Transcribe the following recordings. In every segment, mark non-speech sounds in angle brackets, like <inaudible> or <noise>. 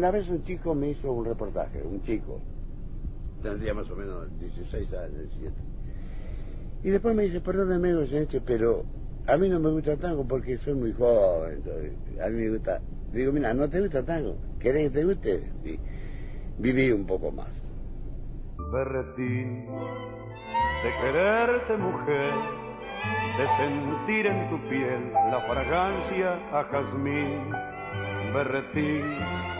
una vez un chico me hizo un reportaje, un chico, tendría más o menos 16 años, 17. Y después me dice, perdóneme, pero a mí no me gusta tango porque soy muy joven. a mí me gusta. Digo, mira, no te gusta tango. ¿Querés que te guste? Y viví un poco más. Berretín, de quererte mujer, de sentir en tu piel la fragancia a jazmín. Berretín,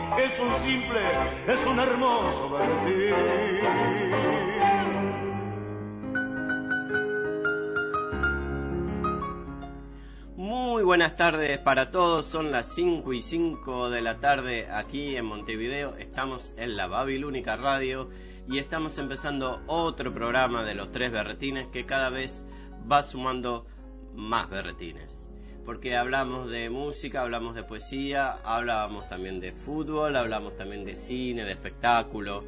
es un simple, es un hermoso Muy buenas tardes para todos, son las 5 y 5 de la tarde aquí en Montevideo, estamos en la Babilónica Radio y estamos empezando otro programa de los tres berretines que cada vez va sumando más berretines porque hablamos de música, hablamos de poesía, hablábamos también de fútbol, hablamos también de cine, de espectáculo.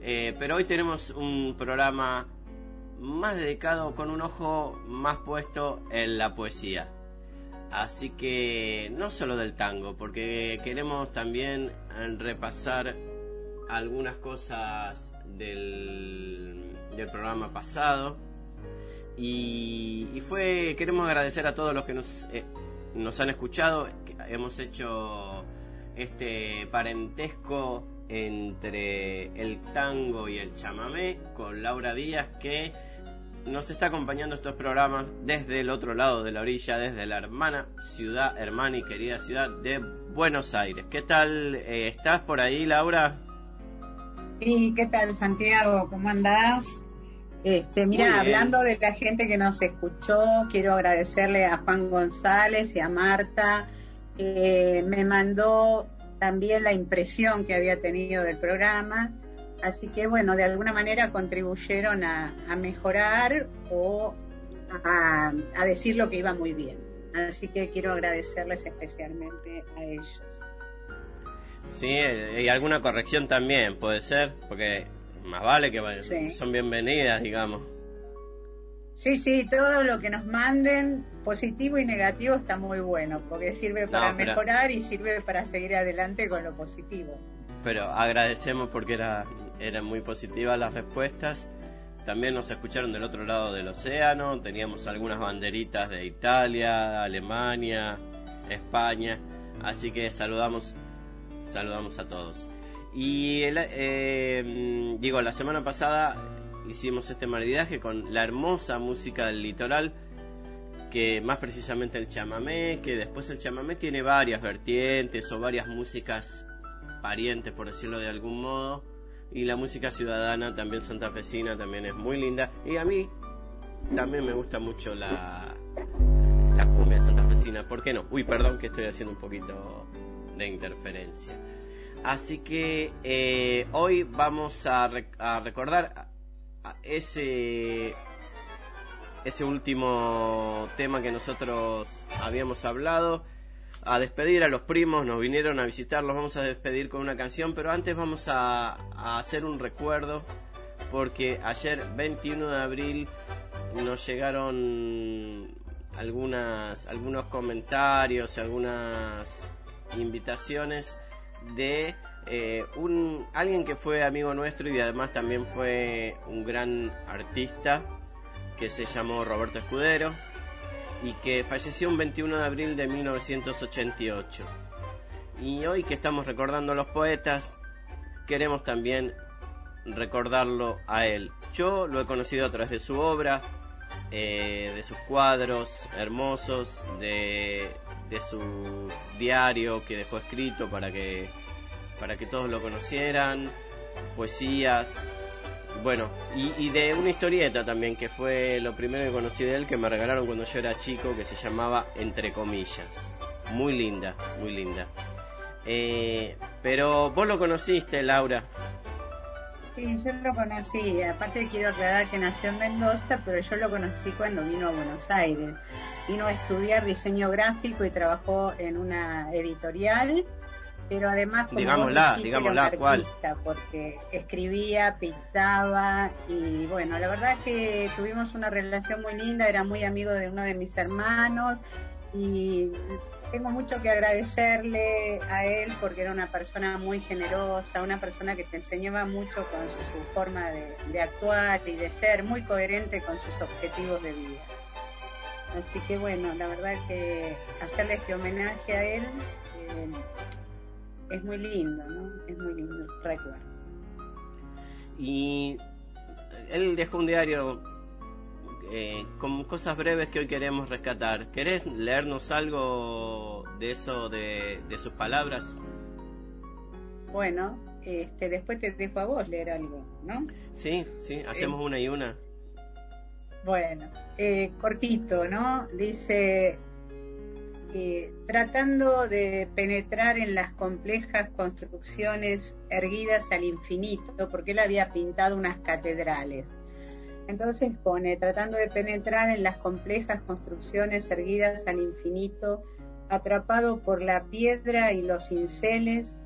Eh, pero hoy tenemos un programa más dedicado, con un ojo más puesto en la poesía. Así que no solo del tango, porque queremos también repasar algunas cosas del, del programa pasado y, fue, queremos agradecer a todos los que nos, eh, nos han escuchado. Hemos hecho este parentesco entre el tango y el chamamé con Laura Díaz que nos está acompañando estos programas desde el otro lado de la orilla, desde la hermana ciudad, hermana y querida ciudad de Buenos Aires. ¿Qué tal? Eh, ¿Estás por ahí, Laura? Sí, ¿qué tal, Santiago? ¿Cómo andás? Este, mira, hablando de la gente que nos escuchó, quiero agradecerle a Juan González y a Marta. que me mandó también la impresión que había tenido del programa. Así que, bueno, de alguna manera contribuyeron a, mejorar o a, a, decir lo que iba muy bien. Así que quiero agradecerles especialmente a ellos. Sí, y alguna corrección también, puede ser, porque más vale que son bienvenidas, digamos. Sí, sí, todo lo que nos manden, positivo y negativo, está muy bueno, porque sirve para mejorar y sirve para seguir adelante con lo positivo. Pero agradecemos porque era, eran muy positivas las respuestas. También nos escucharon del otro lado del océano, teníamos algunas banderitas de Italia, Alemania, España, así que saludamos, saludamos a todos. Y eh, digo, la semana pasada hicimos este maridaje con la hermosa música del litoral que más precisamente el chamamé, que después el chamamé tiene varias vertientes o varias músicas parientes, por decirlo de algún modo, y la música ciudadana también santafesina también es muy linda, y a mí también me gusta mucho la, la cumbia santafesina, ¿por qué no? Uy, perdón que estoy haciendo un poquito de interferencia. Así que eh, hoy vamos a, a recordar ese ese último tema que nosotros habíamos hablado, a despedir a los primos, nos vinieron a visitar, los vamos a despedir con una canción, pero antes vamos a, hacer un recuerdo, porque ayer 21 de abril nos llegaron algunas, algunos comentarios, algunas invitaciones de eh, un, alguien que fue amigo nuestro y además también fue un gran artista que se llamó Roberto Escudero y que falleció un 21 de abril de 1988. Y hoy que estamos recordando a los poetas, queremos también recordarlo a él. Yo lo he conocido a través de su obra, eh, de sus cuadros hermosos, de, de su diario que dejó escrito para que, para que todos lo conocieran, poesías, bueno, y, de una historieta también, que fue lo primero que conocí de él, que me regalaron cuando yo era chico, que se llamaba Entre comillas. Muy linda, muy linda. Eh, pero vos lo conociste, Laura. Sí, yo lo conocí. Aparte quiero aclarar que nació en Mendoza, pero yo lo conocí cuando vino a Buenos Aires. Vino a estudiar diseño gráfico y trabajó en una editorial pero además como digámosla, digámosla, ¿cuál? porque escribía, pintaba y bueno, la verdad es que tuvimos una relación muy linda, era muy amigo de uno de mis hermanos y tengo mucho que agradecerle a él porque era una persona muy generosa, una persona que te enseñaba mucho con su, forma de, actuar y de ser, muy coherente con sus objetivos de vida. Así que bueno, la verdad que hacerle este homenaje a él eh, es muy lindo, ¿no? Es muy lindo recuerdo. Y él dejó un diario eh, con cosas breves que hoy queremos rescatar. ¿Querés leernos algo de eso, de, sus palabras? Bueno, este, después te dejo a vos leer algo, ¿no? Sí, sí, hacemos una y una. Bueno, eh, cortito, ¿no? Dice, tratando de penetrar en las complejas construcciones erguidas al infinito, porque él había pintado unas catedrales. Entonces pone, tratando de penetrar en las complejas construcciones erguidas al infinito, atrapado por la piedra y los cinceles,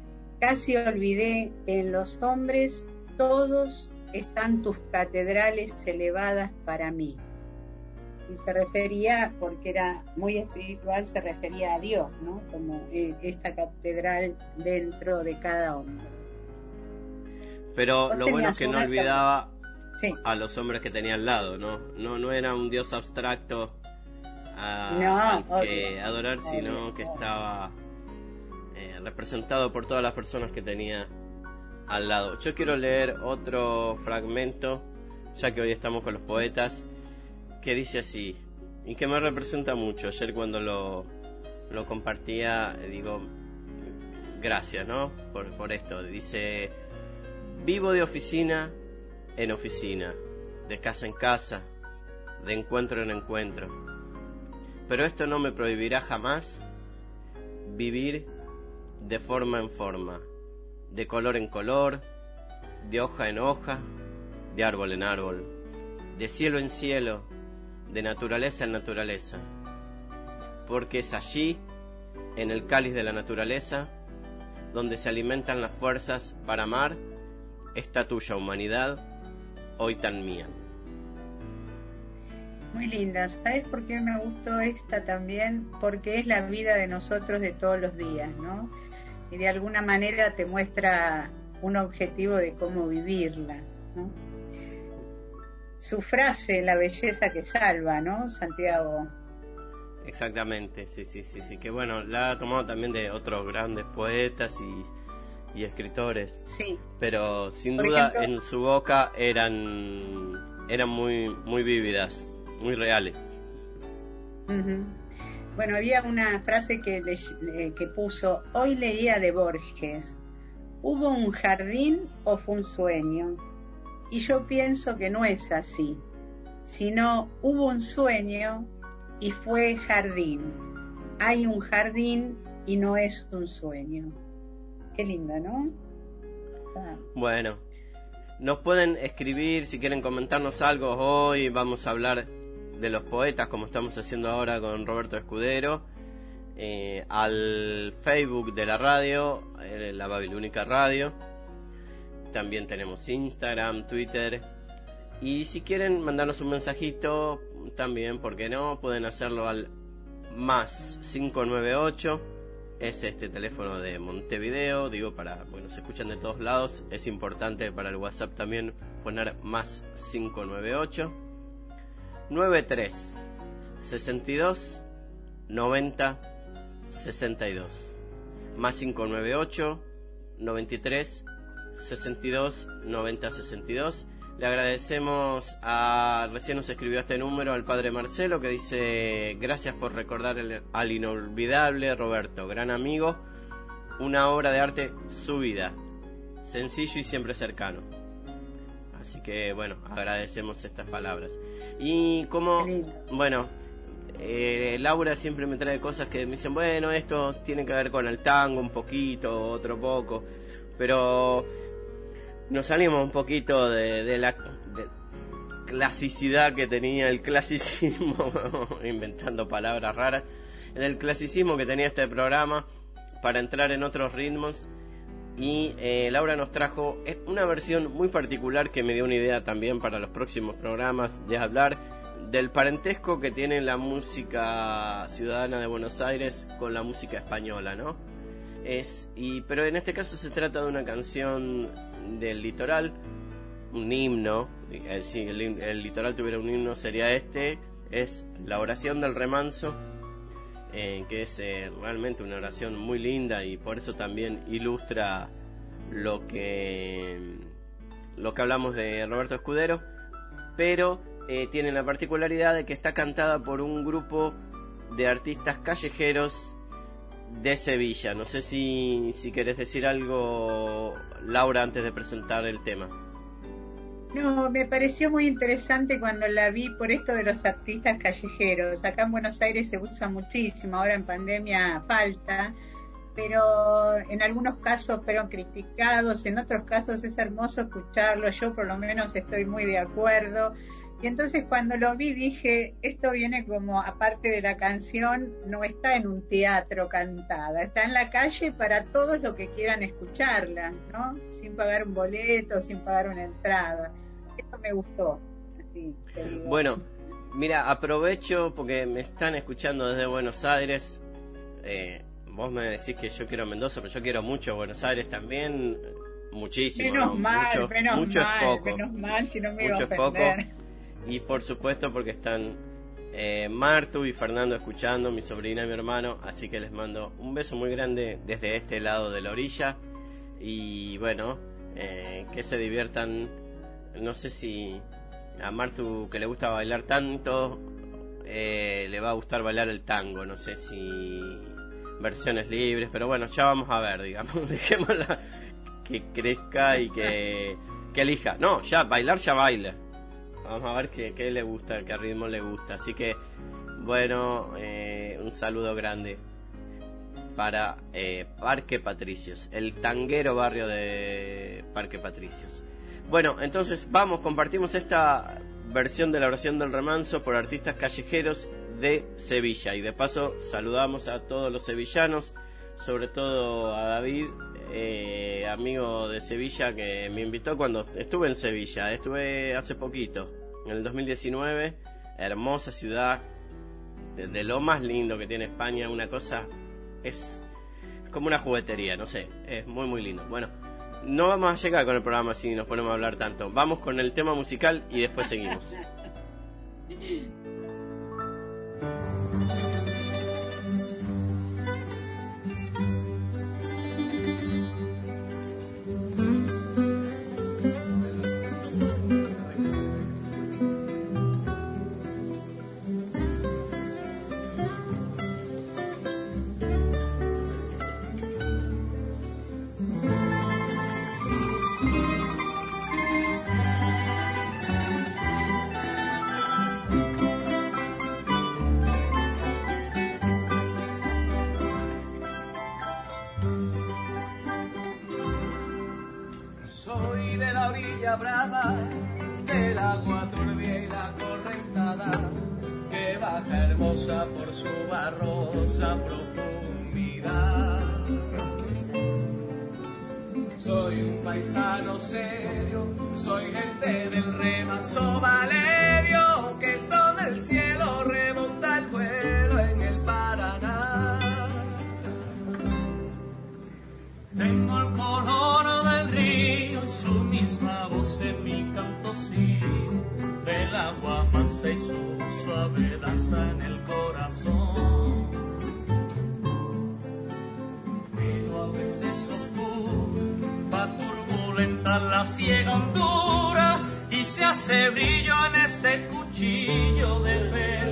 casi olvidé que en los hombres todos están tus catedrales elevadas para mí y se refería, porque era muy espiritual, se refería a Dios, ¿no? Como eh, esta catedral dentro de cada hombre. Pero lo bueno es que no olvidaba a los hombres que tenía al lado, ¿no? No, no era un Dios abstracto a, que adorar, sino que estaba eh, representado por todas las personas que tenía al lado. Yo quiero leer otro fragmento, ya que hoy estamos con los poetas que dice así, y que me representa mucho. Ayer cuando lo, lo compartía, digo, gracias, ¿no? Por, por esto. Dice, vivo de oficina en oficina, de casa en casa, de encuentro en encuentro. Pero esto no me prohibirá jamás vivir de forma en forma, de color en color, de hoja en hoja, de árbol en árbol, de cielo en cielo, de naturaleza en naturaleza, porque es allí, en el cáliz de la naturaleza, donde se alimentan las fuerzas para amar esta tuya humanidad, hoy tan mía. Muy linda, ¿sabes por qué me gustó esta también? Porque es la vida de nosotros de todos los días, ¿no? Y de alguna manera te muestra un objetivo de cómo vivirla, ¿no? su frase, la belleza que salva, ¿no, Santiago? Exactamente, sí, sí, sí, sí, que bueno, la ha tomado también de otros grandes poetas y, escritores. Sí. Pero sin duda en su boca eran, eran muy, muy vívidas, muy reales. Bueno, había una frase que, eh, que puso, hoy leía de Borges, ¿hubo un jardín o fue un sueño? Y yo pienso que no es así, sino hubo un sueño y fue jardín. Hay un jardín y no es un sueño. Qué ¿no? Ah. Bueno, nos pueden escribir si quieren comentarnos algo hoy. Vamos a hablar de los poetas como estamos haciendo ahora con Roberto Escudero. Eh, al Facebook de la radio, eh, la Babilónica Radio. También tenemos Instagram, Twitter. Y si quieren mandarnos un mensajito, también, ¿por qué no? Pueden hacerlo al más 598. Es este teléfono de Montevideo, digo, para, bueno, se escuchan de todos lados. Es importante para el WhatsApp también poner más 598. 93 62 90 62. Más 598 93 62 90 62 le agradecemos a, recién nos escribió este número al padre Marcelo que dice, gracias por recordar al inolvidable Roberto, gran amigo, una obra de arte su vida, sencillo y siempre cercano. Así que bueno, agradecemos estas palabras. Y como, bueno, eh, Laura siempre me trae cosas que me dicen, bueno, esto tiene que ver con el tango un poquito, otro poco, pero nos salimos un poquito de, la clasicidad que tenía el clasicismo, <laughs> inventando palabras raras, del clasicismo que tenía este programa para entrar en otros ritmos. Y eh, Laura nos trajo una versión muy particular que me dio una idea también para los próximos programas de hablar del parentesco que tiene la música ciudadana de Buenos Aires con la música española, ¿no? Es, y, pero en este caso se trata de una canción del litoral, un himno, eh, si el, litoral tuviera un himno sería este, es la oración del remanso, eh, que es eh, realmente una oración muy linda y por eso también ilustra lo que, lo que hablamos de Roberto Escudero, pero tiene la particularidad de que está cantada por un grupo de artistas callejeros de Sevilla. No sé si, si querés decir algo, Laura, antes de presentar el tema. No, me pareció muy interesante cuando la vi por esto de los artistas callejeros. Acá en Buenos Aires se usa muchísimo, ahora en pandemia falta, pero en algunos casos fueron criticados, en otros casos es hermoso escucharlo, yo por lo menos estoy muy de acuerdo. Y entonces cuando lo vi dije, esto viene como, aparte de la canción, no está en un teatro cantada, está en la calle para todos los que quieran escucharla, ¿no? Sin pagar un boleto, sin pagar una entrada. Esto me gustó. Así, bueno, mira, aprovecho porque me están escuchando desde Buenos Aires. Eh, vos me decís que yo quiero Mendoza, pero yo quiero mucho Buenos Aires también. Muchísimo. Menos mal, menos mal, menos mal, si no me iba a ofender y por supuesto porque están eh, Martu y Fernando escuchando, mi sobrina y mi hermano, así que les mando un beso muy grande desde este lado de la orilla. Y bueno, eh, que se diviertan, no sé si a Martu que le gusta bailar tanto, eh, le va a gustar bailar el tango, no sé si versiones libres, pero bueno, ya vamos a ver, digamos, <laughs> dejémosla que crezca y que, que elija. No, ya, bailar ya baila Vamos a ver qué, le gusta, qué ritmo le gusta. Así que, bueno, eh, un saludo grande para eh, Parque Patricios, el tanguero barrio de Parque Patricios. Bueno, entonces vamos, compartimos esta versión de la oración del remanso por artistas callejeros de Sevilla. Y de paso saludamos a todos los sevillanos, sobre todo a David, eh, amigo de Sevilla, que me invitó cuando estuve en Sevilla. Estuve hace poquito en el 2019. Hermosa ciudad, de, lo más lindo que tiene España, una cosa es como una juguetería, no sé, es muy muy lindo. Bueno, no vamos a llegar con el programa si nos ponemos a hablar tanto. Vamos con el tema musical y después seguimos. <laughs> barrosa profundidad. Soy un paisano serio, soy gente del remanso Valerio, que está en el cielo remonta el vuelo en el Paraná. Tengo el color del río su misma voz en mi canto sí, del agua mansa y su suave danza en el corazón. La ciega hondura y se hace brillo en este cuchillo de pescador.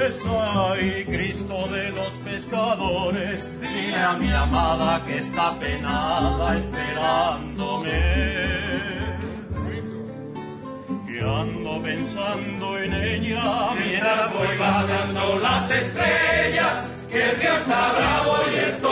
Dolores, ay Cristo de los pescadores, dile a mi amada que está penada esperándome. Que ando pensando en ella mientras voy bajando las estrellas, que el río está bravo y estoy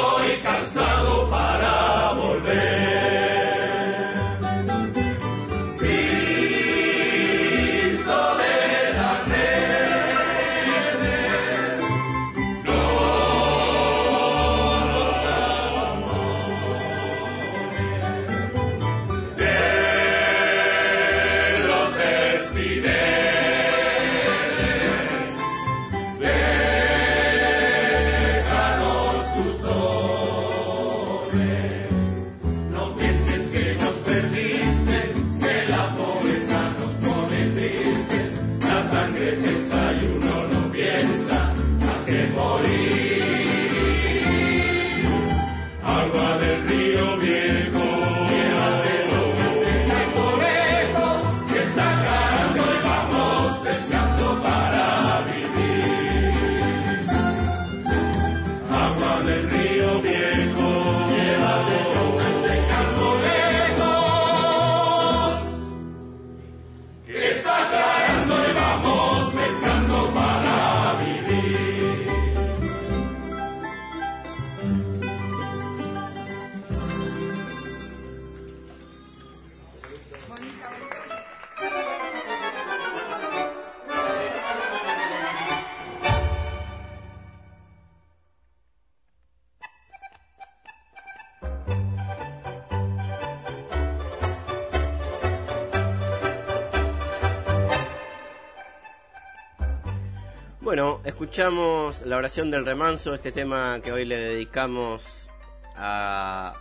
escuchamos la oración del remanso, este tema que hoy le dedicamos a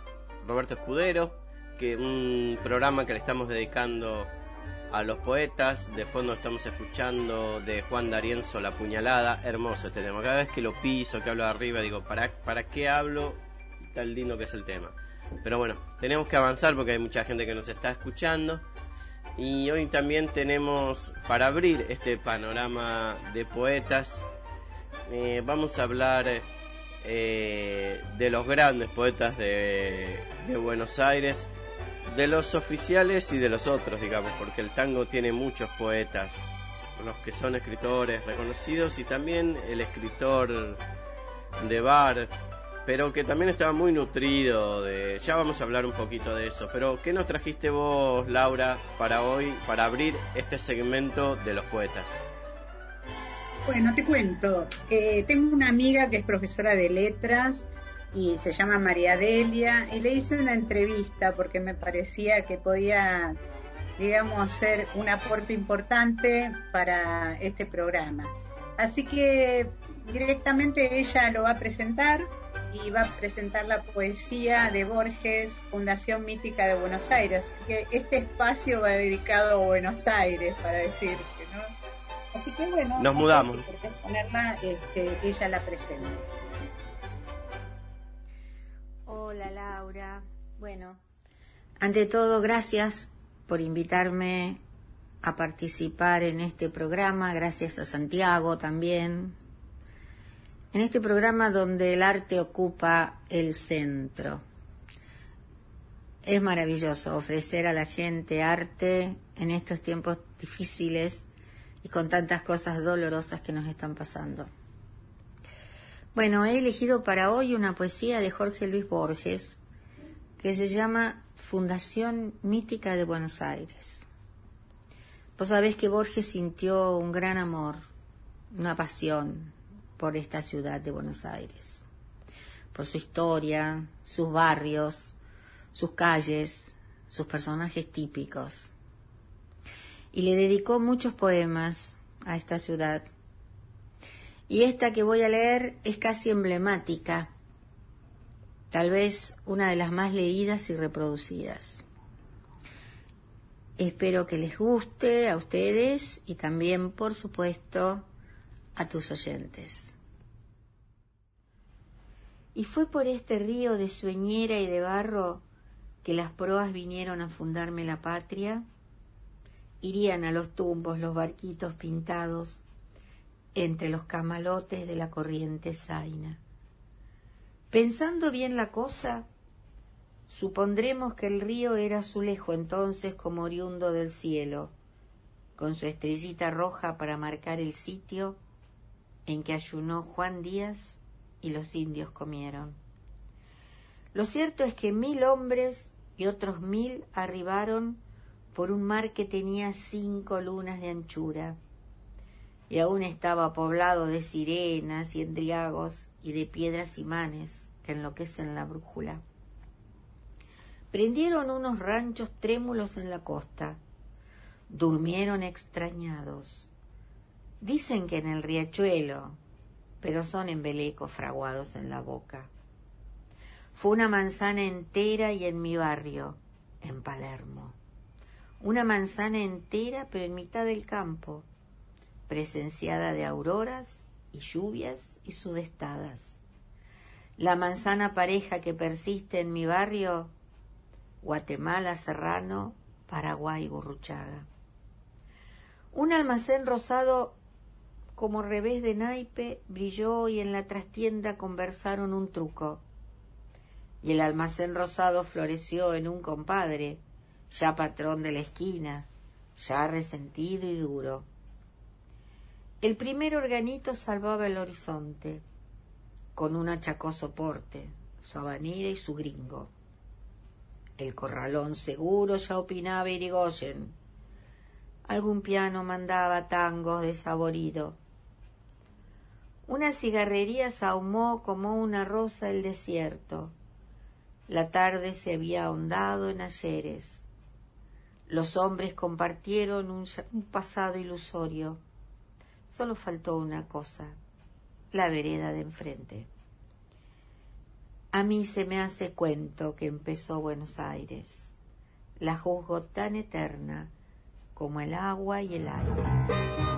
Roberto Escudero, que un programa que le estamos dedicando a los poetas. De fondo estamos escuchando de Juan D'Arienzo La Puñalada, hermoso este tema. Cada vez que lo piso, que hablo arriba, digo, ¿para, ¿para qué hablo? Tan lindo que es el tema. Pero bueno, tenemos que avanzar porque hay mucha gente que nos está escuchando. Y hoy también tenemos, para abrir este panorama de poetas, eh, vamos a hablar eh, de los grandes poetas de, de Buenos Aires, de los oficiales y de los otros, digamos, porque el tango tiene muchos poetas, los que son escritores reconocidos y también el escritor de bar, pero que también estaba muy nutrido de... Ya vamos a hablar un poquito de eso, pero ¿qué nos trajiste vos, Laura, para hoy, para abrir este segmento de los poetas? Bueno, te cuento. Eh, tengo una amiga que es profesora de letras y se llama María Delia y le hice una entrevista porque me parecía que podía, digamos, ser un aporte importante para este programa. Así que directamente ella lo va a presentar y va a presentar la poesía de Borges, Fundación Mítica de Buenos Aires. Así que este espacio va dedicado a Buenos Aires, para decir que no. Así que bueno, nos mudamos. Ponerla, este, ella la presenta. Hola Laura. Bueno, ante todo, gracias por invitarme a participar en este programa. Gracias a Santiago también en este programa donde el arte ocupa el centro. Es maravilloso ofrecer a la gente arte en estos tiempos difíciles con tantas cosas dolorosas que nos están pasando. Bueno, he elegido para hoy una poesía de Jorge Luis Borges que se llama Fundación Mítica de Buenos Aires. Vos sabés que Borges sintió un gran amor, una pasión, por esta ciudad de Buenos Aires, por su historia, sus barrios, sus calles, sus personajes típicos. Y le dedicó muchos poemas a esta ciudad. Y esta que voy a leer es casi emblemática, tal vez una de las más leídas y reproducidas. Espero que les guste a ustedes y también, por supuesto, a tus oyentes. Y fue por este río de sueñera y de barro que las proas vinieron a fundarme la patria. Irían a los tumbos los barquitos pintados entre los camalotes de la corriente zaina. Pensando bien la cosa, supondremos que el río era azulejo entonces como oriundo del cielo, con su estrellita roja para marcar el sitio en que ayunó Juan Díaz y los indios comieron. Lo cierto es que mil hombres y otros mil arribaron por un mar que tenía cinco lunas de anchura y aún estaba poblado de sirenas y endriagos y de piedras imanes que enloquecen la brújula. Prendieron unos ranchos trémulos en la costa, durmieron extrañados, Dicen que en el riachuelo, pero son embelecos fraguados en la boca. Fue una manzana entera y en mi barrio, en Palermo. Una manzana entera, pero en mitad del campo, presenciada de auroras y lluvias y sudestadas. La manzana pareja que persiste en mi barrio, Guatemala, Serrano, Paraguay, Gurruchaga. Un almacén rosado como revés de naipe, brilló y en la trastienda conversaron un truco. Y el almacén rosado floreció en un compadre, ya patrón de la esquina, ya resentido y duro. El primer organito salvaba el horizonte, con un achacoso porte, su habanera y su gringo. El corralón seguro ya opinaba Irigoyen. Algún piano mandaba tangos desaborido una cigarrería sahumó como una rosa el desierto. La tarde se había ahondado en ayeres. Los hombres compartieron un, pasado ilusorio. Solo faltó una cosa, la vereda de enfrente. A mí se me hace cuento que empezó Buenos Aires. La juzgo tan eterna como el agua y el aire.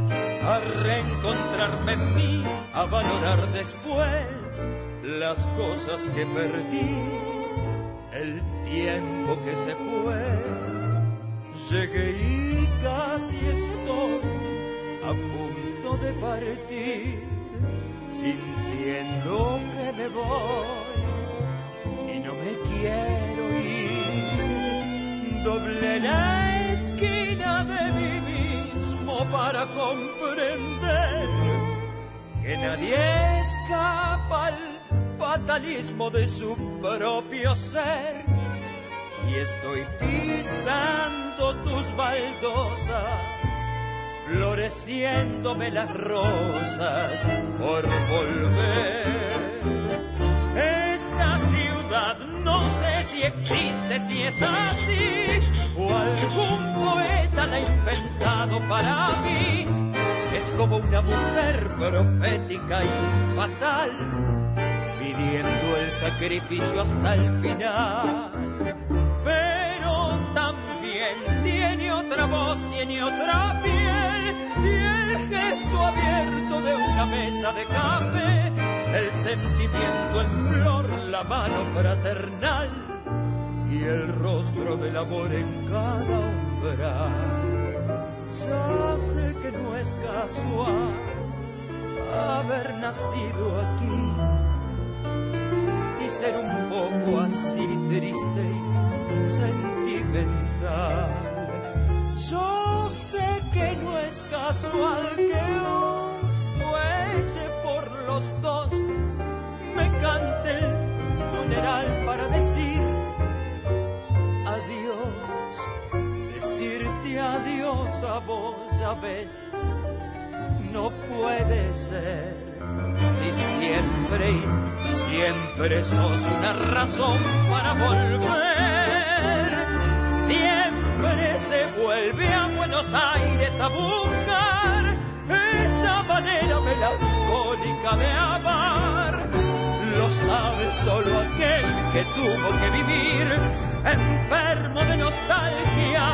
a reencontrarme en mí, a valorar después las cosas que perdí, el tiempo que se fue. Llegué y casi estoy a punto de partir, sintiendo que me voy y no me quiero ir. Doble la esquina de mí para comprender que nadie escapa al fatalismo de su propio ser. Y estoy pisando tus baldosas, floreciéndome las rosas por volver. Esta ciudad no si existe, si es así, o algún poeta la ha inventado para mí. Es como una mujer profética y fatal pidiendo el sacrificio hasta el final. Pero también tiene otra voz, tiene otra piel y el gesto abierto de una mesa de café, el sentimiento en flor, la mano fraternal y el rostro del amor en cada umbral. Ya sé que no es casual haber nacido aquí ser un poco así triste y sentimental. Yo sé que no es casual que un adiós a vos, ya ves, no puede ser si siempre y siempre sos una razón para volver, siempre se vuelve a Buenos Aires a buscar esa manera melancólica de amar. Lo sabe solo aquel que tuvo que vivir enfermo de nostalgia,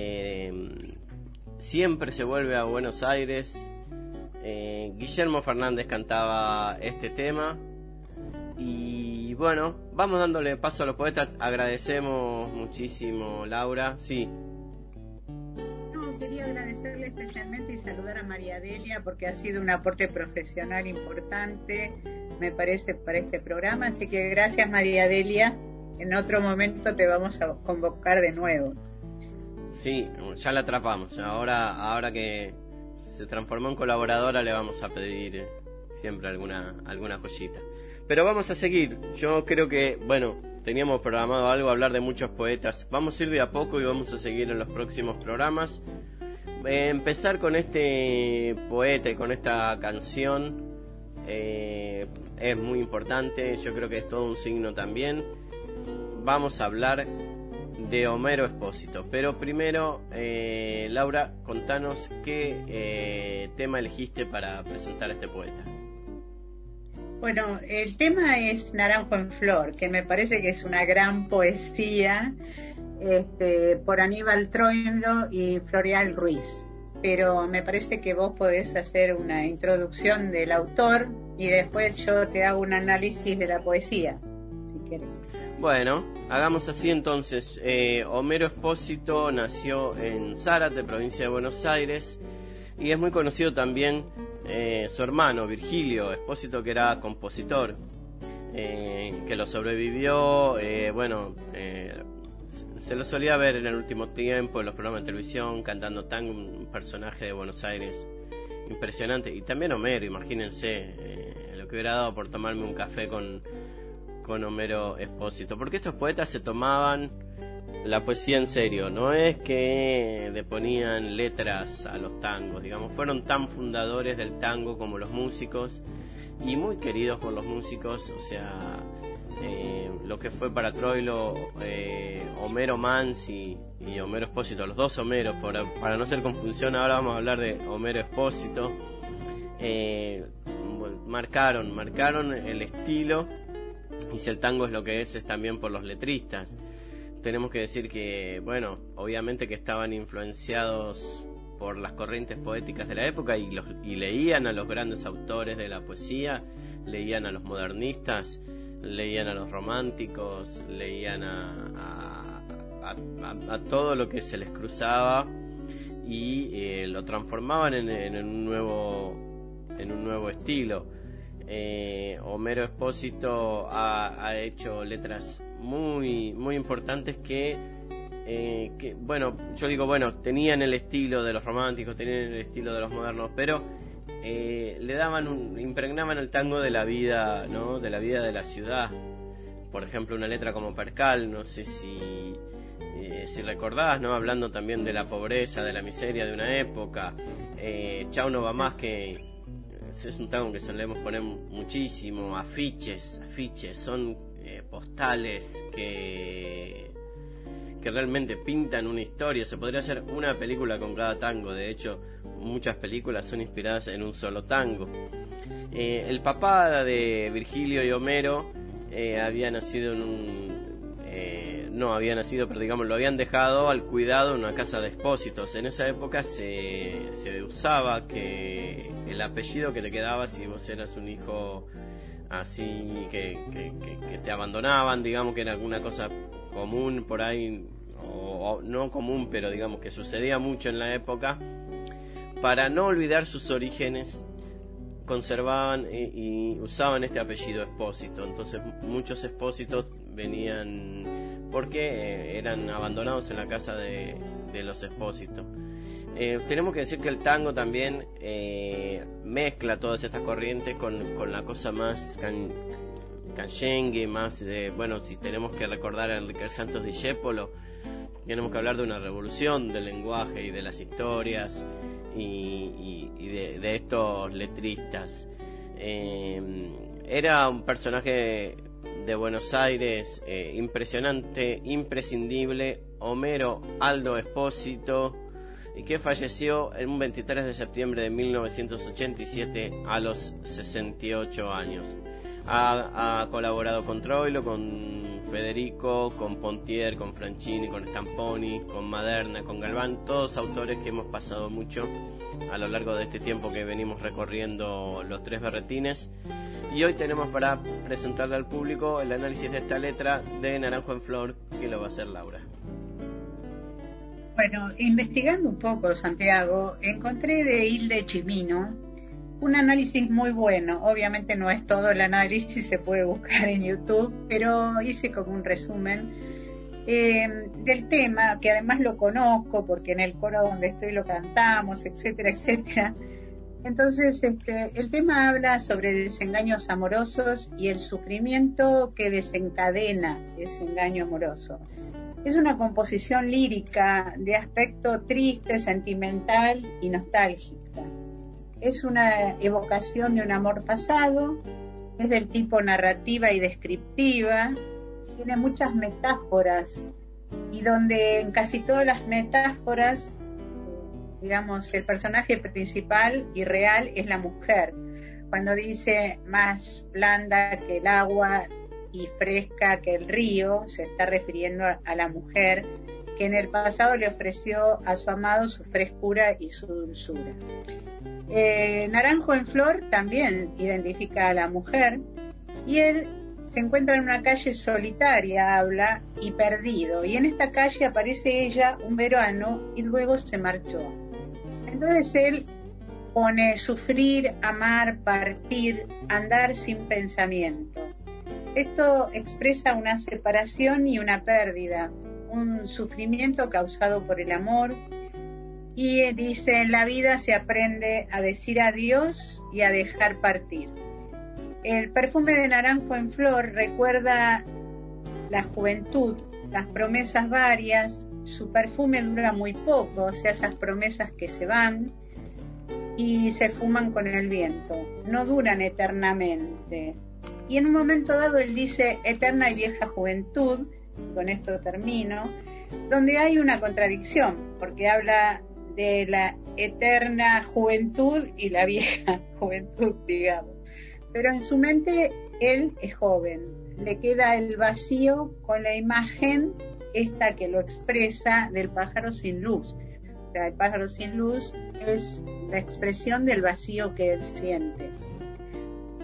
Siempre se vuelve a Buenos Aires. Eh, Guillermo Fernández cantaba este tema. Y bueno, vamos dándole paso a los poetas. Agradecemos muchísimo, Laura. Sí. No, quería agradecerle especialmente y saludar a María Delia porque ha sido un aporte profesional importante, me parece, para este programa. Así que gracias, María Delia en otro momento te vamos a convocar de nuevo. Sí, ya la atrapamos. Ahora, ahora que se transformó en colaboradora, le vamos a pedir siempre alguna, alguna joyita. Pero vamos a seguir. Yo creo que, bueno, teníamos programado algo, hablar de muchos poetas. Vamos a ir de a poco y vamos a seguir en los próximos programas. Eh, empezar con este poeta y con esta canción eh, es muy importante. Yo creo que es todo un signo también vamos a hablar de Homero Espósito. Pero primero, eh, Laura, contanos qué eh, tema elegiste para presentar a este poeta. Bueno, el tema es Naranjo en Flor, que me parece que es una gran poesía este, por Aníbal Troilo y Florial Ruiz. Pero me parece que vos podés hacer una introducción del autor y después yo te hago un análisis de la poesía, si quieres. Bueno, hagamos así entonces. Eh, Homero Espósito nació en Zárate, provincia de Buenos Aires, y es muy conocido también eh, su hermano, Virgilio Espósito, que era compositor, eh, que lo sobrevivió, bueno, se lo solía ver en el último tiempo en los programas de televisión cantando tango, un personaje de Buenos Aires impresionante. Y también Homero, imagínense eh, lo que hubiera dado por tomarme un café con, con Homero Espósito. Porque estos poetas se tomaban la poesía en serio, no es que le ponían letras a los tangos, digamos, fueron tan fundadores del tango como los músicos. Y muy queridos por los músicos, o sea, eh, lo que fue para Troilo eh, Homero Mansi y Homero Espósito, los dos Homeros, para, no ser confusión, ahora vamos a hablar de Homero Espósito, eh, marcaron, marcaron el estilo y si el tango es lo que es, es también por los letristas. Tenemos que decir que, bueno, obviamente que estaban influenciados por las corrientes poéticas de la época y, leían a los grandes autores de la poesía, leían a los modernistas, leían a los románticos, leían a, a, todo lo que se les cruzaba y eh, lo transformaban en, un nuevo en un nuevo estilo. Eh, Homero Espósito ha, hecho letras muy muy importantes que, eh, que bueno yo digo bueno tenían el estilo de los románticos tenían el estilo de los modernos pero eh, le daban un, impregnaban el tango de la vida, ¿no? De la vida de la ciudad. Por ejemplo, una letra como Percal, no sé si si recordás, ¿no? Hablando también de la pobreza, de la miseria de una época. Chau no va más que es un tango que solemos poner muchísimo, afiches, afiches, son eh, postales que que realmente pintan una historia. Se podría hacer una película con cada tango. De hecho, muchas películas son inspiradas en un solo tango. Eh, el papá de Virgilio y Homero eh, había nacido en un... No había nacido, pero digamos lo habían dejado al cuidado en una casa de expósitos. En esa época se, se usaba que el apellido que te quedaba si vos eras un hijo así que, que, te abandonaban, digamos que era alguna cosa común por ahí, o, no común, pero digamos que sucedía mucho en la época, para no olvidar sus orígenes, conservaban y, usaban este apellido expósito. Entonces muchos expósitos venían porque eh, eran abandonados en la casa de, los expósitos. Eh, tenemos que decir que el tango también eh, mezcla todas estas corrientes con, la cosa más can, canchengue, más de, bueno, si tenemos que recordar a Enrique Santos Discépolo, tenemos que hablar de una revolución del lenguaje y de las historias y, de, estos letristas. Era un personaje de Buenos Aires eh, impresionante, imprescindible, Homero Aldo Espósito, y que falleció el 23 de septiembre de 1987 a los 68 años. Ha, colaborado con Troilo, con Federico, con Pontier, con Franchini, con Stamponi, con Maderna, con Galván, todos autores que hemos pasado mucho a lo largo de este tiempo que venimos recorriendo los tres berretines. Y hoy tenemos para presentarle al público el análisis de esta letra de Naranjo en Flor, que lo va a hacer Laura. Bueno, investigando un poco, Santiago, encontré de Hilde Chimino un análisis muy bueno. Obviamente no es todo el análisis, se puede buscar en YouTube, pero hice como un resumen eh, del tema, que además lo conozco porque en el coro donde estoy lo cantamos, etcétera, <laughs> etcétera. Entonces, este, el tema habla sobre desengaños amorosos y el sufrimiento que desencadena ese engaño amoroso. Es una composición lírica de aspecto triste, sentimental y nostálgica. Es una evocación de un amor pasado, es del tipo narrativa y descriptiva, tiene muchas metáforas y donde en casi todas las metáforas, digamos, el personaje principal y real es la mujer. Cuando dice más blanda que el agua y fresca que el río, se está refiriendo a la mujer que en el pasado le ofreció a su amado su frescura y su dulzura. Eh, Naranjo en Flor también identifica a la mujer y él se encuentra en una calle solitaria, habla, y perdido. Y en esta calle aparece ella un verano y luego se marchó. Entonces él pone sufrir, amar, partir, andar sin pensamiento. Esto expresa una separación y una pérdida, un sufrimiento causado por el amor. Y dice, en la vida se aprende a decir adiós y a dejar partir. El perfume de naranjo en flor recuerda la juventud, las promesas varias, su perfume dura muy poco, o sea, esas promesas que se van y se fuman con el viento, no duran eternamente. Y en un momento dado él dice eterna y vieja juventud, con esto termino, donde hay una contradicción, porque habla de la eterna juventud y la vieja <laughs> juventud, digamos. Pero en su mente él es joven, le queda el vacío con la imagen esta que lo expresa del pájaro sin luz. O sea, el pájaro sin luz es la expresión del vacío que él siente.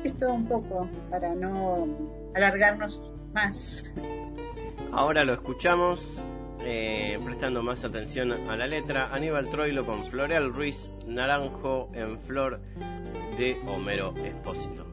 Esto un poco para no alargarnos más. Ahora lo escuchamos eh, prestando más atención a la letra. Aníbal Troilo con Floreal Ruiz, Naranjo en Flor de Homero Espósito.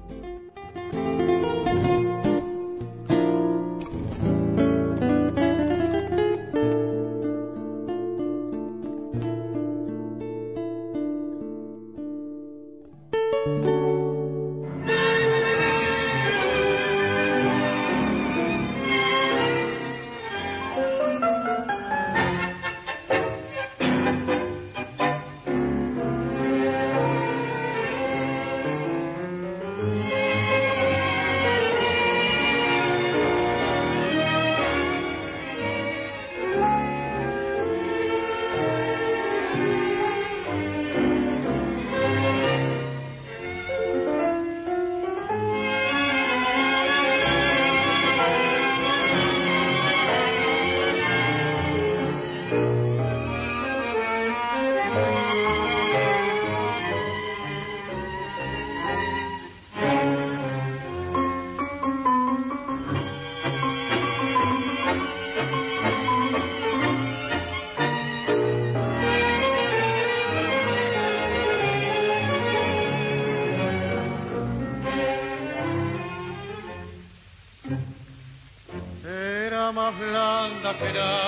Good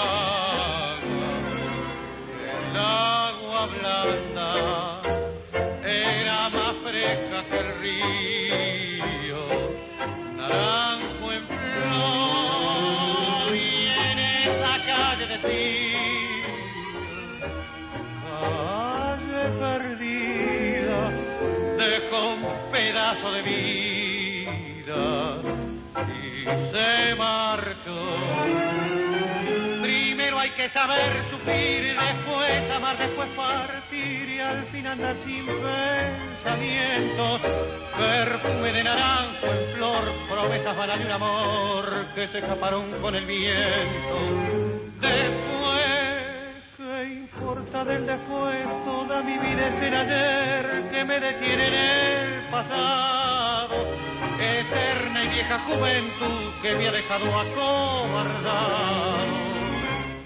juventud que me ha dejado acobardado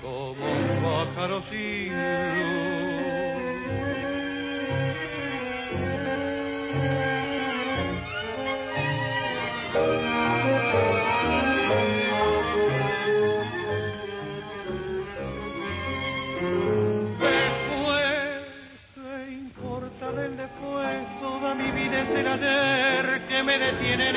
como un pájaro sin Después toda mi vida será ayer que me detienen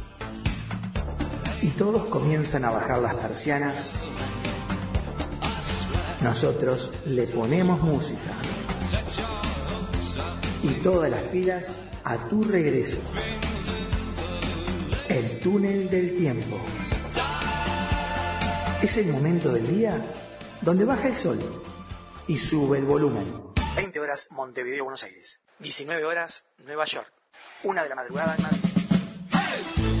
Y todos comienzan a bajar las persianas. Nosotros le ponemos música. Y todas las pilas a tu regreso. El túnel del tiempo. Es el momento del día donde baja el sol y sube el volumen. 20 horas Montevideo, Buenos Aires. 19 horas Nueva York. Una de la madrugada en Madrid.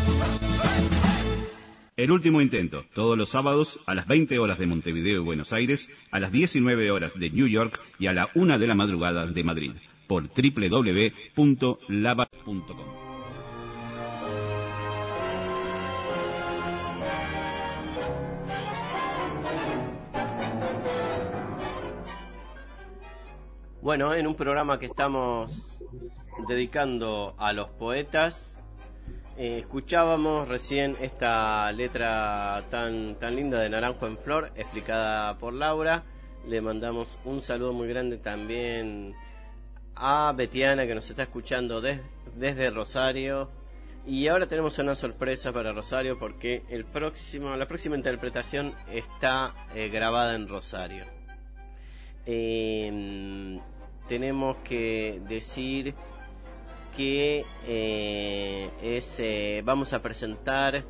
El último intento, todos los sábados a las 20 horas de Montevideo y Buenos Aires, a las 19 horas de New York y a la 1 de la madrugada de Madrid, por www.lava.com. Bueno, en un programa que estamos dedicando a los poetas, eh, escuchábamos recién esta letra tan, tan linda de Naranjo en Flor, explicada por Laura. Le mandamos un saludo muy grande también a Betiana que nos está escuchando desde Rosario. Y ahora tenemos una sorpresa para Rosario porque el próximo, la próxima interpretación está eh, grabada en Rosario. Eh, tenemos que decir que eh, es, eh, vamos a presentar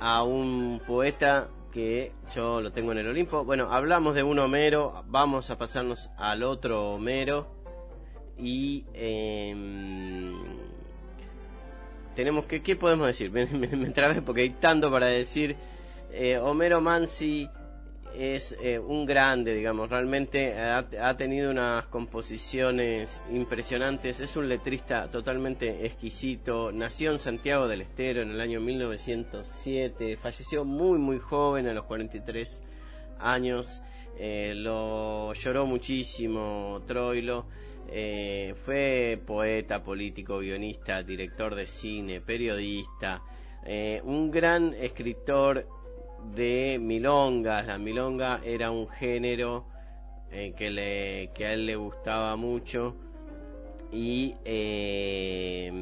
a un poeta que yo lo tengo en el Olimpo. Bueno, hablamos de un Homero, vamos a pasarnos al otro Homero y em, tenemos que, ¿qué podemos decir? <laughs> Me, me, trabé porque hay tanto para decir. Eh, Homero Mansi es eh, un grande, digamos, realmente ha, tenido unas composiciones impresionantes, es un letrista totalmente exquisito, nació en Santiago del Estero en el año 1907, falleció muy muy joven a los 43 años, eh, lo lloró muchísimo Troilo, eh, fue poeta, político, guionista, director de cine, periodista, un gran escritor de milongas. La milonga era un género eh, que, le, que a él le gustaba mucho y eh,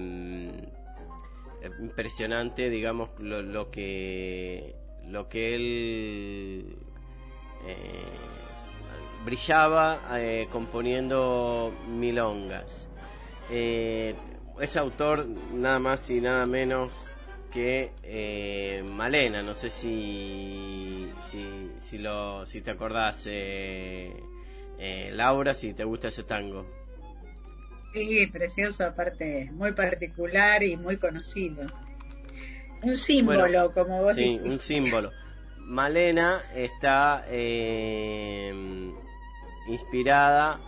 impresionante, digamos, lo, lo, que lo que él eh, brillaba componiendo milongas. es autor nada más y nada menos que eh, Malena, no sé si, si, si, lo, si te acordás, eh, eh, Laura, si te gusta ese tango. Sí, precioso, aparte, muy particular y muy conocido. Un símbolo, como vos Sí, un símbolo. Malena está inspirada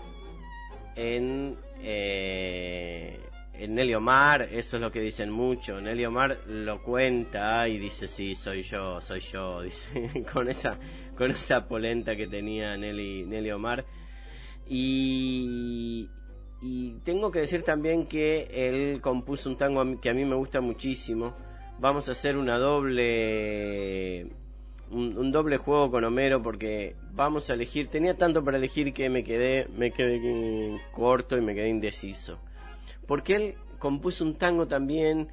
en en Nelly Omar, eso es lo que dicen mucho. Nelly Omar lo cuenta y dice, sí, soy yo, soy yo, <laughs> dice, con esa, con esa polenta que tenía Nelly, Nelly Omar. Y, tengo que decir también que él compuso un tango que a mí me gusta muchísimo. Vamos a hacer una doble un, doble juego con Homero porque vamos a elegir, tenía tanto para elegir que me quedé me quedé corto y me quedé indeciso porque él compuso un tango también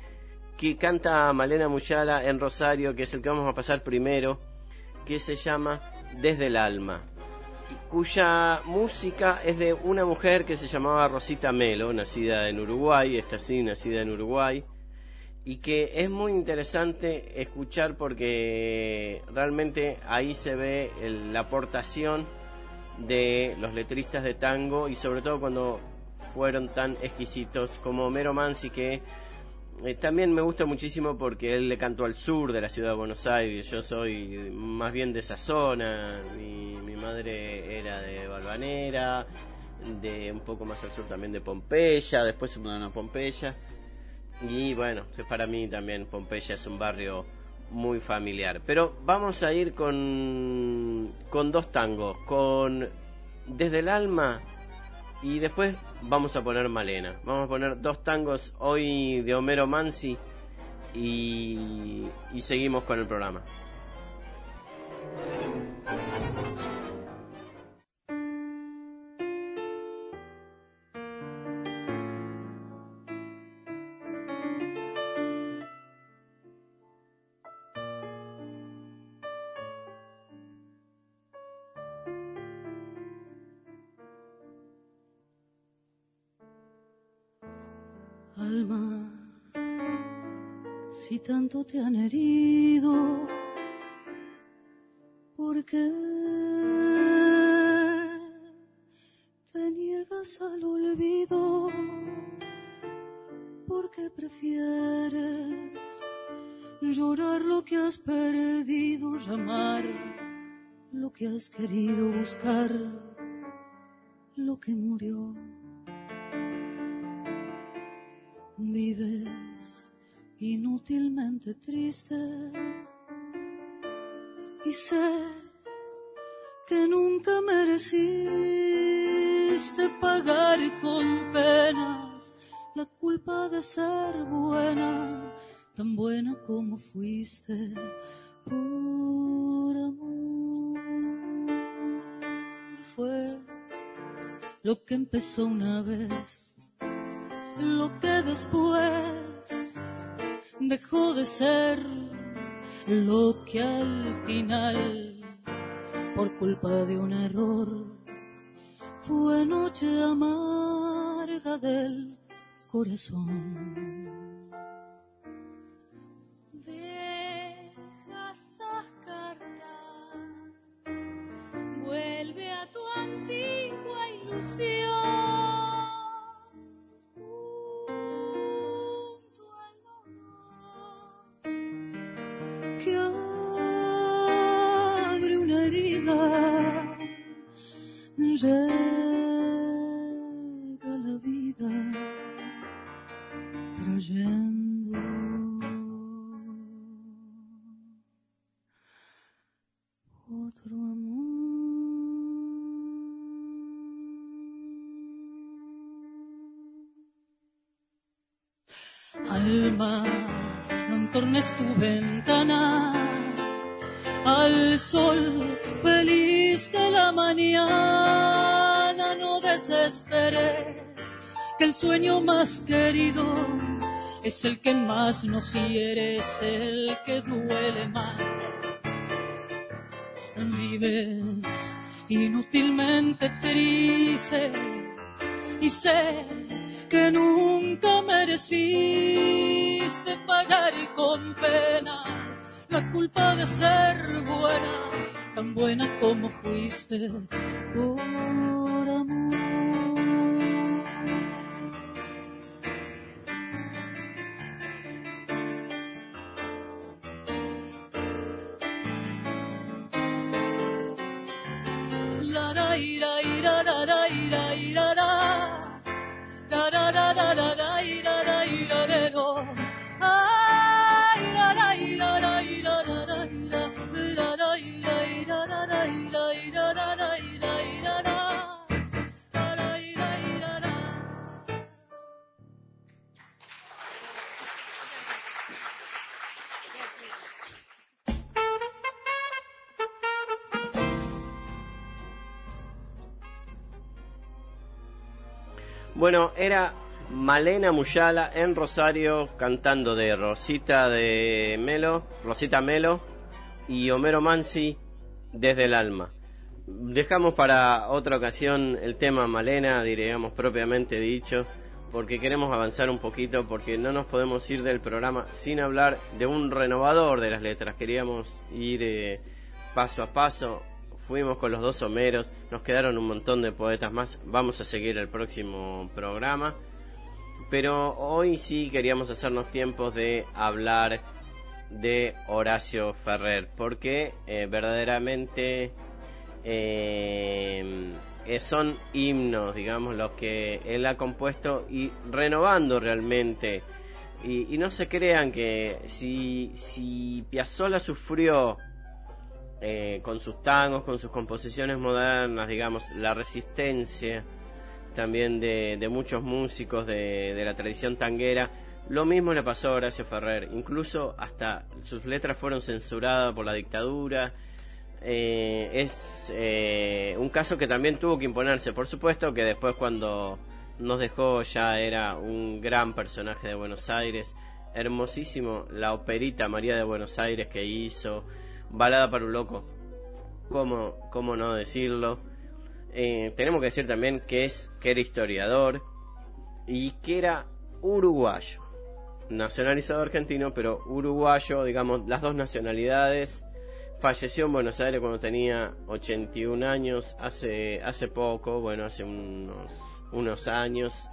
que canta Malena Muyala en Rosario, que es el que vamos a pasar primero, que se llama Desde el Alma, cuya música es de una mujer que se llamaba Rosita Melo, nacida en Uruguay, está así, nacida en Uruguay, y que es muy interesante escuchar porque realmente ahí se ve la aportación de los letristas de tango y sobre todo cuando fueron tan exquisitos como Homero Mansi que eh, también me gusta muchísimo porque él le cantó al sur de la ciudad de Buenos Aires. Yo soy más bien de esa zona. Mi, madre era de Balvanera, de un poco más al sur también de Pompeya. Después se mudaron a Pompeya. Y bueno, para mí también Pompeya es un barrio muy familiar. Pero vamos a ir con, con dos tangos. Con Desde el Alma y después vamos a poner Malena. Vamos a poner dos tangos hoy de Homero Mansi y, y seguimos con el programa. Alma, si tanto te han herido, ¿por qué te niegas al olvido? ¿Por qué prefieres llorar lo que has perdido, llamar lo que has querido buscar, lo que murió? Vives inútilmente triste y sé que nunca mereciste pagar con penas la culpa de ser buena, tan buena como fuiste por amor. Fue lo que empezó una vez lo que después dejó de ser lo que al final, por culpa de un error, fue noche amarga del corazón. Alma, no entornes tu ventana al sol feliz de la mañana. No desesperes, que el sueño más querido es el que más nos hiere, el que duele más. Vives inútilmente triste y sé que nunca mereciste pagar con penas la culpa de ser buena, tan buena como fuiste. Por Bueno, era Malena Muyala en Rosario cantando de Rosita de Melo, Rosita Melo y Homero Mansi desde el alma. Dejamos para otra ocasión el tema Malena, diríamos propiamente dicho, porque queremos avanzar un poquito, porque no nos podemos ir del programa sin hablar de un renovador de las letras. Queríamos ir eh, paso a paso fuimos con los dos Homeros, nos quedaron un montón de poetas más, vamos a seguir el próximo programa, pero hoy sí queríamos hacernos tiempos de hablar de Horacio Ferrer, porque eh, verdaderamente eh, son himnos, digamos, los que él ha compuesto y renovando realmente. Y, no se crean que si, si sufrió eh, con sus tangos, con sus composiciones modernas, digamos, la resistencia también de, muchos músicos de, la tradición tanguera. Lo mismo le pasó a Horacio Ferrer, incluso hasta sus letras fueron censuradas por la dictadura. Eh, es eh, un caso que también tuvo que imponerse, por supuesto que después cuando nos dejó ya era un gran personaje de Buenos Aires, hermosísimo la operita María de Buenos Aires que hizo, Balada para un loco. ¿Cómo, cómo no decirlo? Eh, tenemos que decir también que, es, que era historiador y que era uruguayo. Nacionalizado argentino, pero uruguayo, digamos, las dos nacionalidades. Falleció en Buenos Aires cuando tenía 81 años, hace, hace poco, bueno, hace unos, unos años.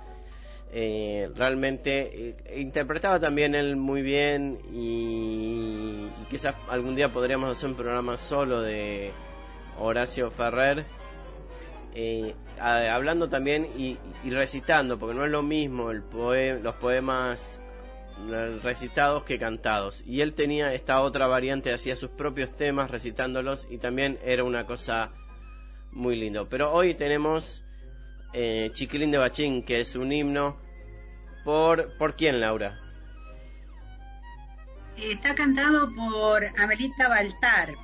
Eh, realmente eh, interpretaba también él muy bien y, quizás algún día podríamos hacer un programa solo de Horacio Ferrer eh, hablando también y, recitando porque no es lo mismo el los poemas recitados que cantados. Y él tenía esta otra variante hacía sus propios temas recitándolos y también era una cosa muy lindo. Pero hoy tenemos Chiquilín de Bachín que es un himno ¿Por, ¿Por quién, Laura? Está cantado por Amelita Baltar.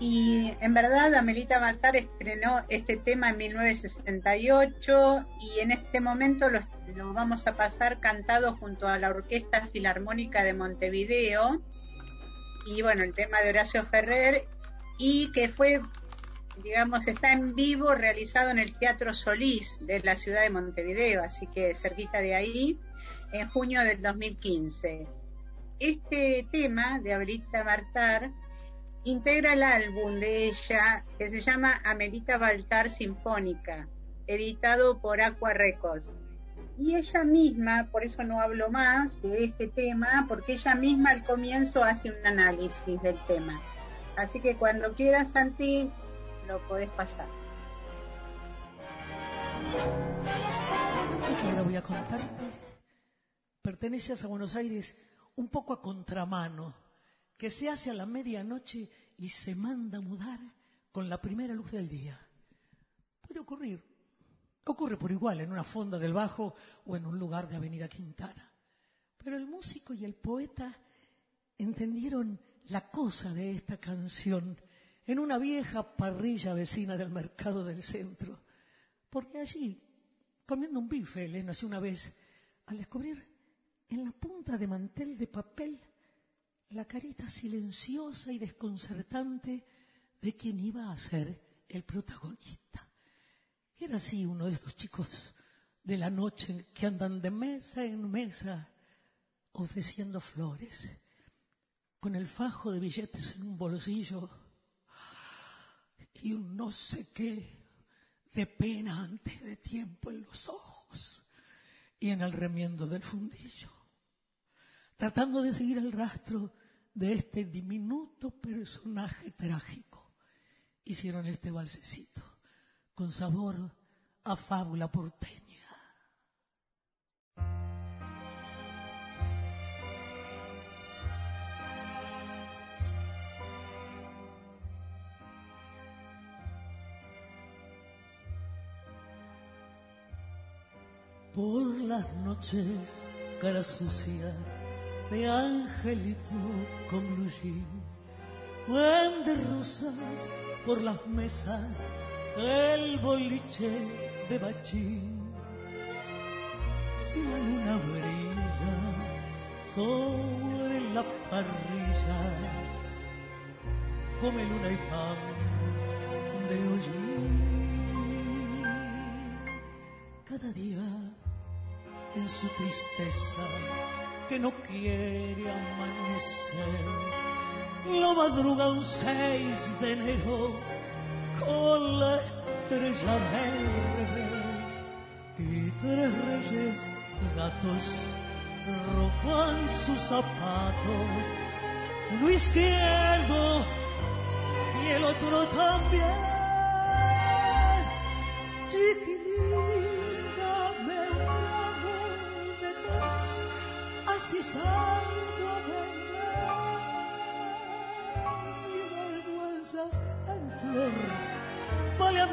Y en verdad Amelita Baltar estrenó este tema en 1968 y en este momento lo, lo, vamos a pasar cantado junto a la Orquesta Filarmónica de Montevideo. Y bueno, el tema de Horacio Ferrer y que fue, digamos, está en vivo realizado en el Teatro Solís de la ciudad de Montevideo, así que cerquita de ahí en junio del 2015. Este tema de Amelita Baltar integra el álbum de ella que se llama Amelita Baltar Sinfónica, editado por Aqua Records. Y ella misma, por eso no hablo más de este tema, porque ella misma al comienzo hace un análisis del tema. Así que cuando quieras, Santi, lo podés pasar. ¿Qué ahora voy a contarte? perteneces a Buenos Aires un poco a contramano, que se hace a la medianoche y se manda a mudar con la primera luz del día. Puede ocurrir, ocurre por igual en una fonda del Bajo o en un lugar de Avenida Quintana. Pero el músico y el poeta entendieron la cosa de esta canción en una vieja parrilla vecina del mercado del centro. Porque allí, comiendo un bife, le nació una vez, al descubrir en la punta de mantel de papel la carita silenciosa y desconcertante de quien iba a ser el protagonista. Era así uno de estos chicos de la noche que andan de mesa en mesa ofreciendo flores, con el fajo de billetes en un bolsillo y un no sé qué de pena antes de tiempo en los ojos y en el remiendo del fundillo tratando de seguir el rastro de este diminuto personaje trágico. Hicieron este balsecito con sabor a fábula porteña. Por las noches, cara sucia de angelito con blue buen de rosas por las mesas el boliche de bachín. Si la luna brilla sobre la parrilla, come luna y pan de hollín. Su tristeza que no quiere amanecer. Lo madruga un 6 de enero con la estrella verdes y tres reyes gatos roban sus zapatos, uno izquierdo y el otro también.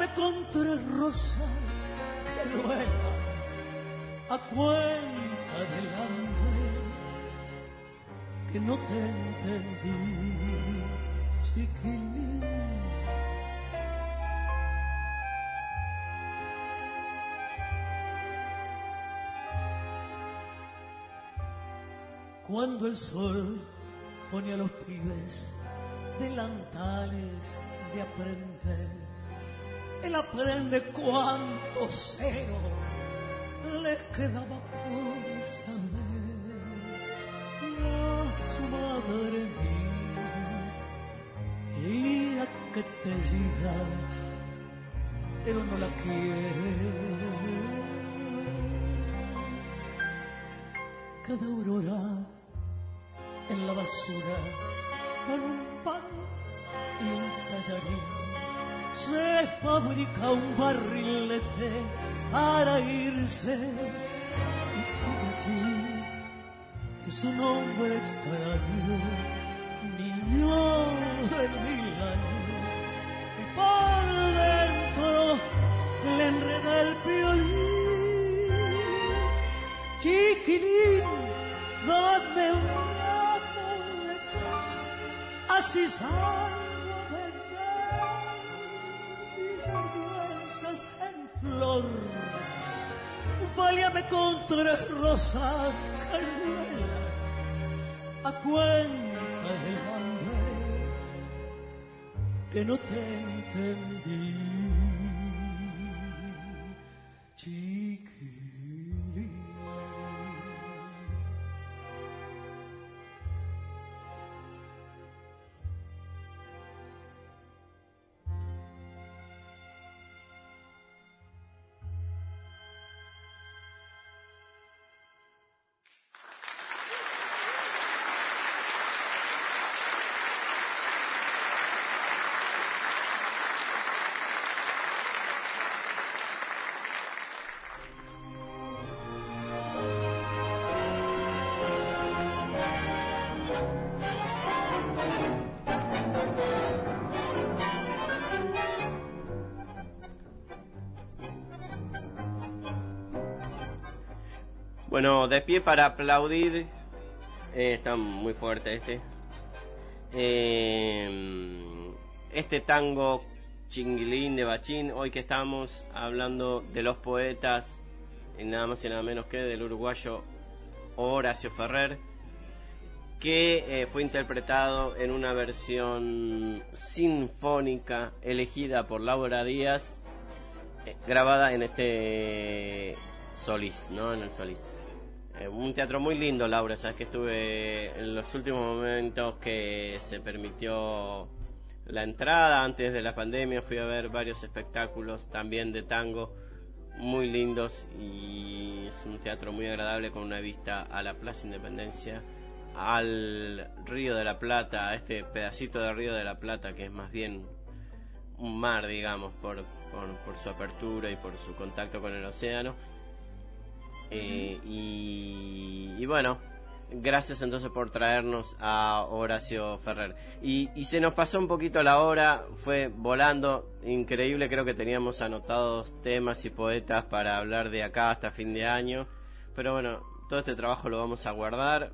Con tres rosas que duelan a cuenta del hambre que no te entendí, chiquilín. Cuando el sol pone a los pibes delantales de aprender, él aprende cuánto cero le quedaba por saber a su madre mía y a que te diga pero no la quiere. Cada aurora en la basura con un pan y un tallarín se fabrica un barrilete para irse. Y sigue aquí que es un hombre extraño niño con tres rosas, cañuela, a cuenta del hambre que no te Bueno, de pie para aplaudir. Eh, está muy fuerte este. Eh, este tango chinguilín de Bachín, hoy que estamos hablando de los poetas, y nada más y nada menos que del uruguayo Horacio Ferrer, que eh, fue interpretado en una versión sinfónica elegida por Laura Díaz, grabada en este Solís, ¿no? En el Solís. Eh, un teatro muy lindo, Laura. Sabes que estuve en los últimos momentos que se permitió la entrada antes de la pandemia. Fui a ver varios espectáculos también de tango muy lindos y es un teatro muy agradable con una vista a la Plaza Independencia, al Río de la Plata, a este pedacito de Río de la Plata que es más bien un mar, digamos, por, por su apertura y por su contacto con el océano eh, y, bueno, gracias entonces por traernos a Horacio Ferrer. Y, se nos pasó un poquito la hora, fue volando, increíble, creo que teníamos anotados temas y poetas para hablar de acá hasta fin de año. Pero bueno, todo este trabajo lo vamos a guardar,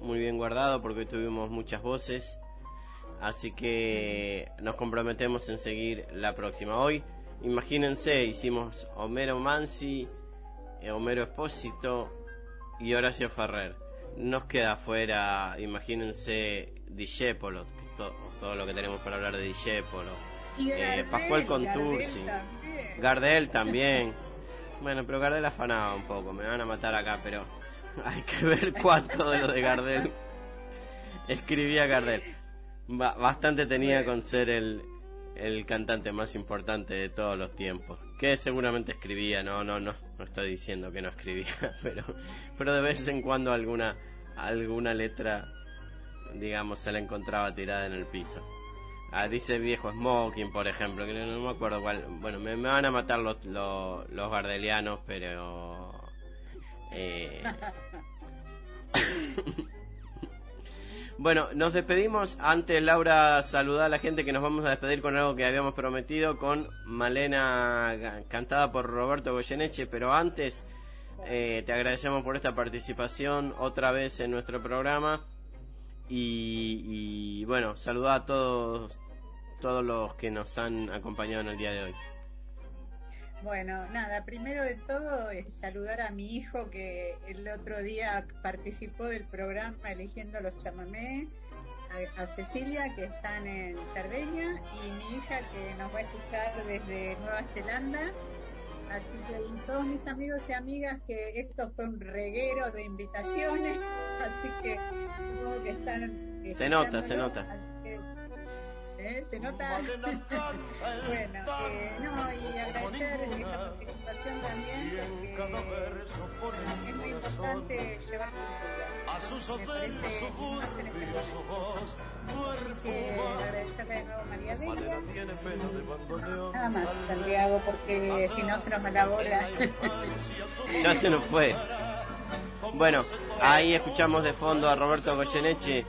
muy bien guardado porque hoy tuvimos muchas voces. Así que nos comprometemos en seguir la próxima. Hoy, imagínense, hicimos Homero Mansi, Homero Espósito y Horacio Ferrer. Nos queda afuera, imagínense, Dijépolo, todo, lo que tenemos para hablar de Dijépolo. Eh, Pascual Contursi. Gardel <laughs> también. Bueno, pero Gardel afanaba un poco, me van a matar acá, pero <laughs> hay que ver cuánto de lo de Gardel <laughs> escribía Gardel. bastante tenía con ser el, el cantante más importante de todos los tiempos. Que seguramente escribía, no, no, no, no estoy diciendo que no escribía, <laughs> pero, pero de vez en cuando alguna, alguna letra, digamos, se la encontraba tirada en el piso. Ah, dice viejo Smoking, por ejemplo, que no, me acuerdo cuál. Bueno, me, van a matar los, los, los gardelianos, pero. Eh, <laughs> Bueno, nos despedimos. Antes, Laura, saluda a la gente que nos vamos a despedir con algo que habíamos prometido, con Malena, cantada por Roberto Goyeneche. Pero antes, eh, te agradecemos por esta participación otra vez en nuestro programa. Y, y bueno, saluda a todos, todos los que nos han acompañado en el día de hoy. Bueno, nada, primero de todo es saludar a mi hijo que el otro día participó del programa eligiendo los chamamé, a, Cecilia que están en Cerdeña y mi hija que nos va a escuchar desde Nueva Zelanda. Así que todos mis amigos y amigas que esto fue un reguero de invitaciones, <laughs> así que supongo que están... Se nota, se nota. ¿Eh? ¿Se nota? <laughs> bueno, eh, no, y agradecer esta participación también, porque es muy importante llevar cultura. Más en este Así que agradecerle de nuevo a María Delia. Nada más, Santiago, porque si no se nos va la bola. <laughs> ya se nos fue. Bueno, ahí escuchamos de fondo a Roberto Goyeneche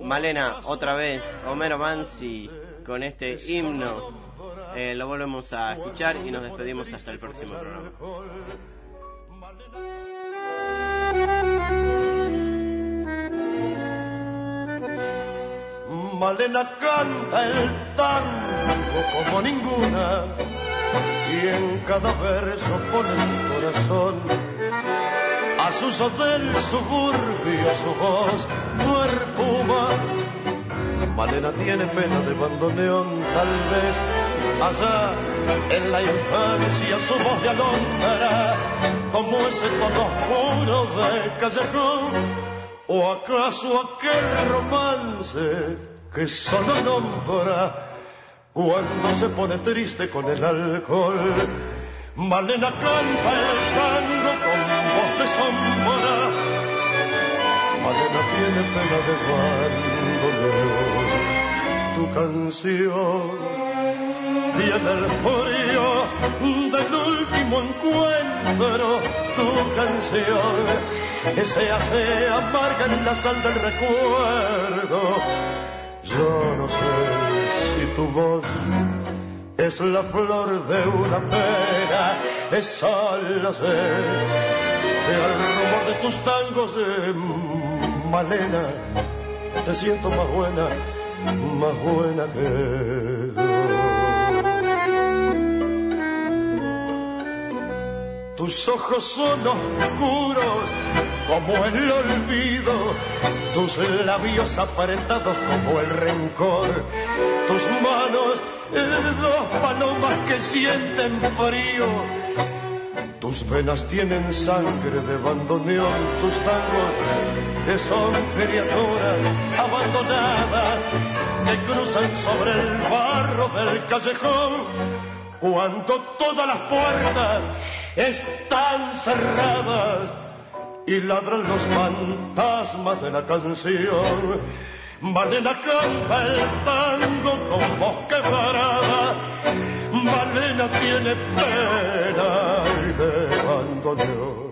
Malena, otra vez, Homero Mansi con este himno. Eh, lo volvemos a escuchar y nos despedimos hasta el próximo programa. Malena canta el tango como ninguna y en cada verso pone su corazón a sus del suburbio su voz. Malena tiene pena de bandoneón, tal vez allá en la infancia su voz de alondra, como ese tono oscuro del callejón, o acaso aquel romance que solo nombra cuando se pone triste con el alcohol. Malena canta el de sombra. Malena tiene pena de bandoneón. Tu canción tiene el frío del último encuentro. Tu canción se hace amarga en la sal del recuerdo. Yo no sé si tu voz es la flor de una pera, es solo sé que al rumor de tus tangos de Malena te siento más buena, más buena que yo. Tus ojos son oscuros como el olvido, tus labios apretados como el rencor, tus manos dos palomas que sienten frío. Tus venas tienen sangre de bandoneón, tus tangos son criaturas abandonadas que cruzan sobre el barro del callejón cuando todas las puertas están cerradas y ladran los fantasmas de la canción. Malena canta el tango con voz quebrada. Malena tiene pena y de abandono.